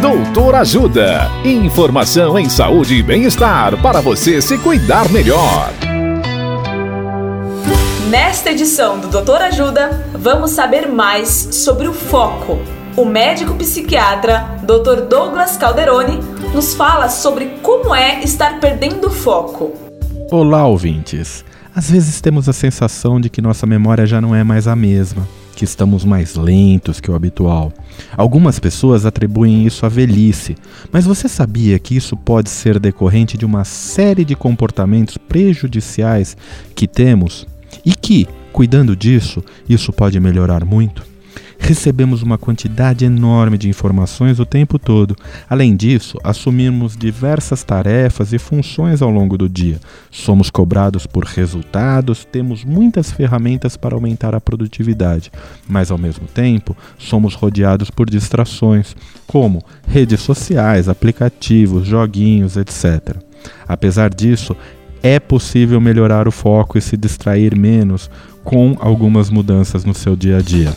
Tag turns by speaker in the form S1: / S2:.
S1: Doutor Ajuda. Informação em saúde e bem-estar para você se cuidar melhor.
S2: Nesta edição do Doutor Ajuda, vamos saber mais sobre o foco. O médico psiquiatra Dr. Douglas Calderoni nos fala sobre como é estar perdendo o foco.
S3: Olá, ouvintes. Às vezes temos a sensação de que nossa memória já não é mais a mesma, que estamos mais lentos que o habitual. Algumas pessoas atribuem isso à velhice, mas você sabia que isso pode ser decorrente de uma série de comportamentos prejudiciais que temos e que, cuidando disso, isso pode melhorar muito? Recebemos uma quantidade enorme de informações o tempo todo. Além disso, assumimos diversas tarefas e funções ao longo do dia. Somos cobrados por resultados, temos muitas ferramentas para aumentar a produtividade, mas ao mesmo tempo somos rodeados por distrações, como redes sociais, aplicativos, joguinhos, etc. Apesar disso, é possível melhorar o foco e se distrair menos com algumas mudanças no seu dia a dia.